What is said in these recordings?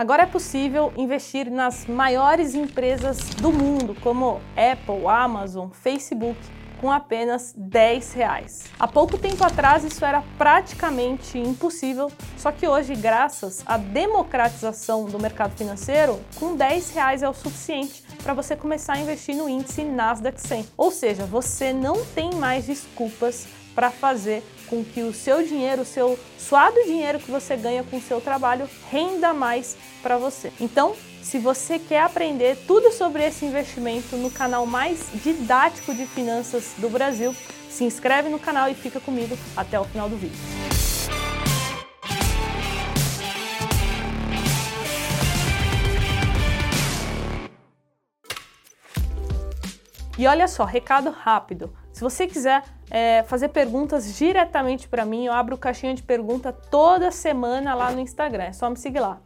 Agora é possível investir nas maiores empresas do mundo, como Apple, Amazon, Facebook, com apenas 10 reais. Há pouco tempo atrás isso era praticamente impossível, só que hoje, graças à democratização do mercado financeiro, com 10 reais é o suficiente para você começar a investir no índice Nasdaq 100. Ou seja, você não tem mais desculpas para fazer com que o seu dinheiro, o seu suado dinheiro que você ganha com o seu trabalho renda mais para você. Então, se você quer aprender tudo sobre esse investimento no canal mais didático de finanças do Brasil, se inscreve no canal e fica comigo até o final do vídeo. E olha só, recado rápido. Se você quiser é, fazer perguntas diretamente para mim, eu abro caixinha de pergunta toda semana lá no Instagram. É só me seguir lá,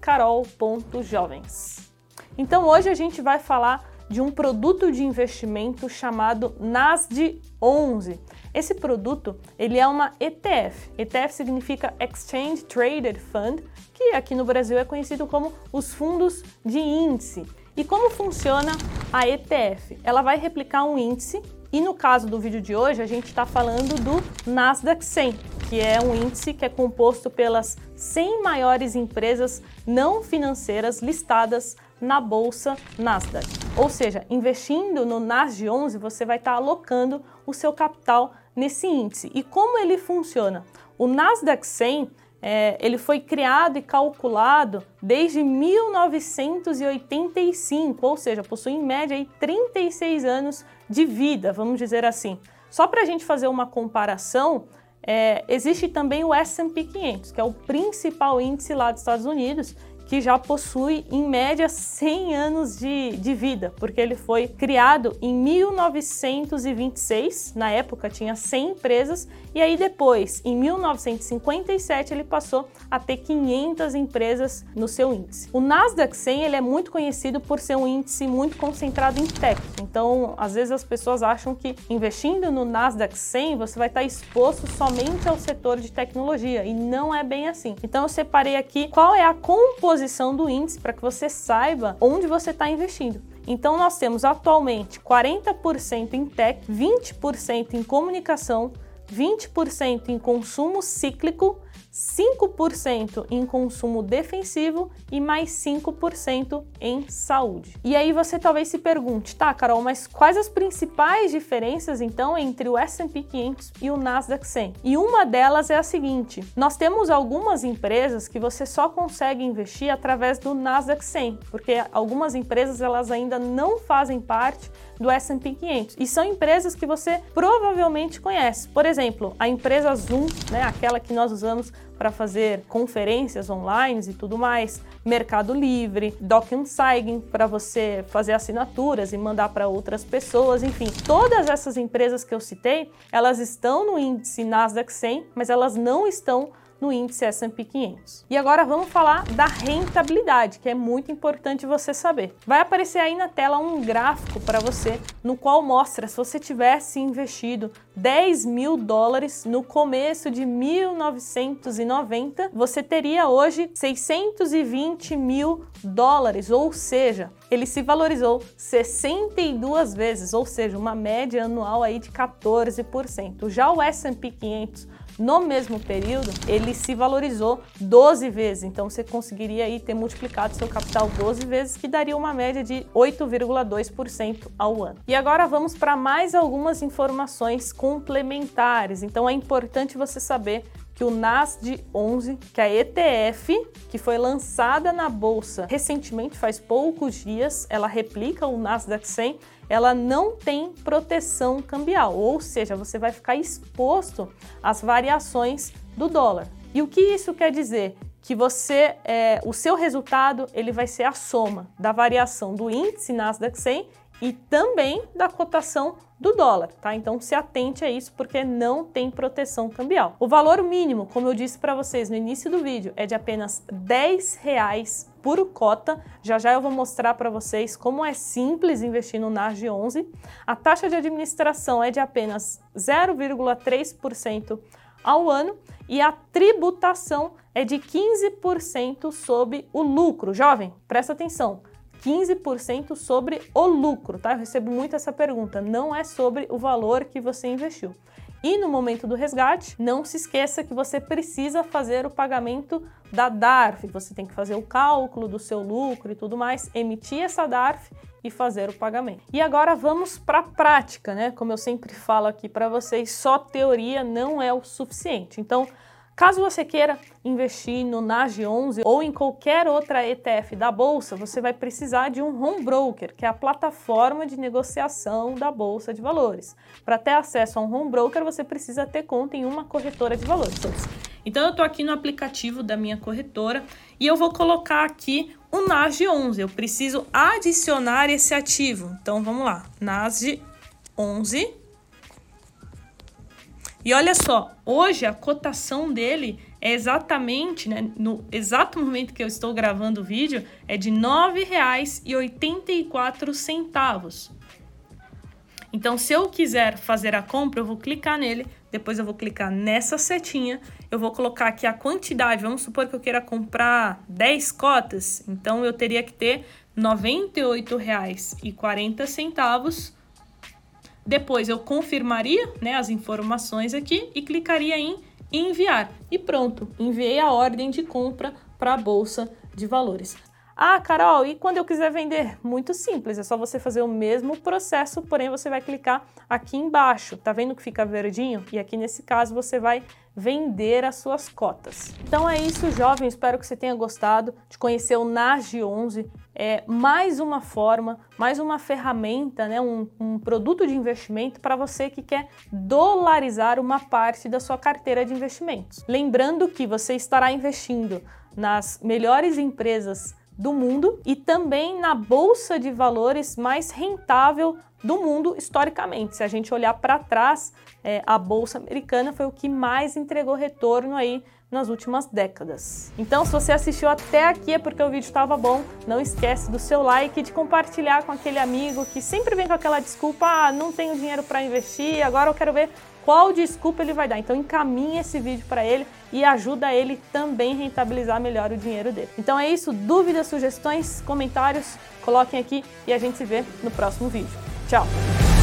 carol.jovens. Então hoje a gente vai falar de um produto de investimento chamado NASD 11. Esse produto ele é uma ETF. ETF significa Exchange Traded Fund, que aqui no Brasil é conhecido como os fundos de índice. E como funciona a ETF? Ela vai replicar um índice e no caso do vídeo de hoje, a gente está falando do Nasdaq 100, que é um índice que é composto pelas 100 maiores empresas não financeiras listadas na bolsa Nasdaq. Ou seja, investindo no Nasdaq 11, você vai estar tá alocando o seu capital nesse índice. E como ele funciona? O Nasdaq 100 é, ele foi criado e calculado desde 1985, ou seja, possui em média aí 36 anos de vida, vamos dizer assim. Só para a gente fazer uma comparação, é, existe também o S&P 500, que é o principal índice lá dos Estados Unidos, que já possui em média 100 anos de, de vida, porque ele foi criado em 1926, na época tinha 100 empresas, e aí depois, em 1957, ele passou a ter 500 empresas no seu índice. O Nasdaq 100 ele é muito conhecido por ser um índice muito concentrado em tech, então às vezes as pessoas acham que investindo no Nasdaq 100 você vai estar exposto somente ao setor de tecnologia, e não é bem assim. Então eu separei aqui qual é a composição composição do índice para que você saiba onde você está investindo. Então, nós temos atualmente 40% em tech, 20% em comunicação, 20% em consumo cíclico 5% em consumo defensivo e mais 5% em saúde. E aí você talvez se pergunte, tá, Carol, mas quais as principais diferenças então entre o S&P 500 e o Nasdaq 100? E uma delas é a seguinte: nós temos algumas empresas que você só consegue investir através do Nasdaq 100, porque algumas empresas elas ainda não fazem parte do S&P 500 e são empresas que você provavelmente conhece. Por exemplo, a empresa Zoom, né, aquela que nós usamos para fazer conferências online e tudo mais, Mercado Livre, DocuSign para você fazer assinaturas e mandar para outras pessoas, enfim, todas essas empresas que eu citei, elas estão no índice Nasdaq 100, mas elas não estão no índice S&P 500. E agora vamos falar da rentabilidade, que é muito importante você saber. Vai aparecer aí na tela um gráfico para você, no qual mostra se você tivesse investido 10 mil dólares no começo de 1990, você teria hoje 620 mil dólares, ou seja, ele se valorizou 62 vezes, ou seja, uma média anual aí de 14%. Já o S&P 500 no mesmo período, ele se valorizou 12 vezes. Então você conseguiria aí ter multiplicado seu capital 12 vezes, que daria uma média de 8,2% ao ano. E agora vamos para mais algumas informações complementares. Então é importante você saber que o NASD 11, que é a ETF, que foi lançada na bolsa recentemente, faz poucos dias, ela replica o Nasdaq 100, ela não tem proteção cambial, ou seja, você vai ficar exposto às variações do dólar. E o que isso quer dizer? Que você, é, o seu resultado, ele vai ser a soma da variação do índice Nasdaq 100 e também da cotação do dólar, tá? Então se atente a isso porque não tem proteção cambial. O valor mínimo, como eu disse para vocês no início do vídeo, é de apenas 10 reais por cota. Já já eu vou mostrar para vocês como é simples investir no NASD 11. A taxa de administração é de apenas 0,3% ao ano e a tributação é de 15% sobre o lucro. Jovem, presta atenção. 15% sobre o lucro, tá? Eu recebo muito essa pergunta. Não é sobre o valor que você investiu. E no momento do resgate, não se esqueça que você precisa fazer o pagamento da DARF. Você tem que fazer o cálculo do seu lucro e tudo mais, emitir essa DARF e fazer o pagamento. E agora vamos para a prática, né? Como eu sempre falo aqui para vocês, só teoria não é o suficiente. Então, Caso você queira investir no NAG11 ou em qualquer outra ETF da bolsa, você vai precisar de um home broker, que é a plataforma de negociação da bolsa de valores. Para ter acesso a um home broker, você precisa ter conta em uma corretora de valores. Então eu estou aqui no aplicativo da minha corretora e eu vou colocar aqui o NASG11. Eu preciso adicionar esse ativo. Então vamos lá, NASG11 e olha só, hoje a cotação dele é exatamente, né, no exato momento que eu estou gravando o vídeo, é de R$ 9,84. Então, se eu quiser fazer a compra, eu vou clicar nele, depois eu vou clicar nessa setinha, eu vou colocar aqui a quantidade, vamos supor que eu queira comprar 10 cotas, então eu teria que ter R$ 98,40 depois eu confirmaria né, as informações aqui e clicaria em enviar. E pronto, enviei a ordem de compra para a bolsa de valores. Ah, Carol, e quando eu quiser vender? Muito simples, é só você fazer o mesmo processo, porém você vai clicar aqui embaixo. Tá vendo que fica verdinho? E aqui nesse caso você vai vender as suas cotas. Então é isso, jovem. Espero que você tenha gostado de conhecer o NASG 11. É mais uma forma, mais uma ferramenta, né, um, um produto de investimento para você que quer dolarizar uma parte da sua carteira de investimentos. Lembrando que você estará investindo nas melhores empresas do mundo e também na bolsa de valores mais rentável do mundo historicamente. Se a gente olhar para trás, é, a bolsa americana foi o que mais entregou retorno aí nas últimas décadas. Então, se você assistiu até aqui é porque o vídeo estava bom. Não esquece do seu like e de compartilhar com aquele amigo que sempre vem com aquela desculpa: ah, não tenho dinheiro para investir, agora eu quero ver qual desculpa ele vai dar. Então encaminhe esse vídeo para ele e ajuda ele também rentabilizar melhor o dinheiro dele. Então é isso, dúvidas, sugestões, comentários, coloquem aqui e a gente se vê no próximo vídeo. Ciao.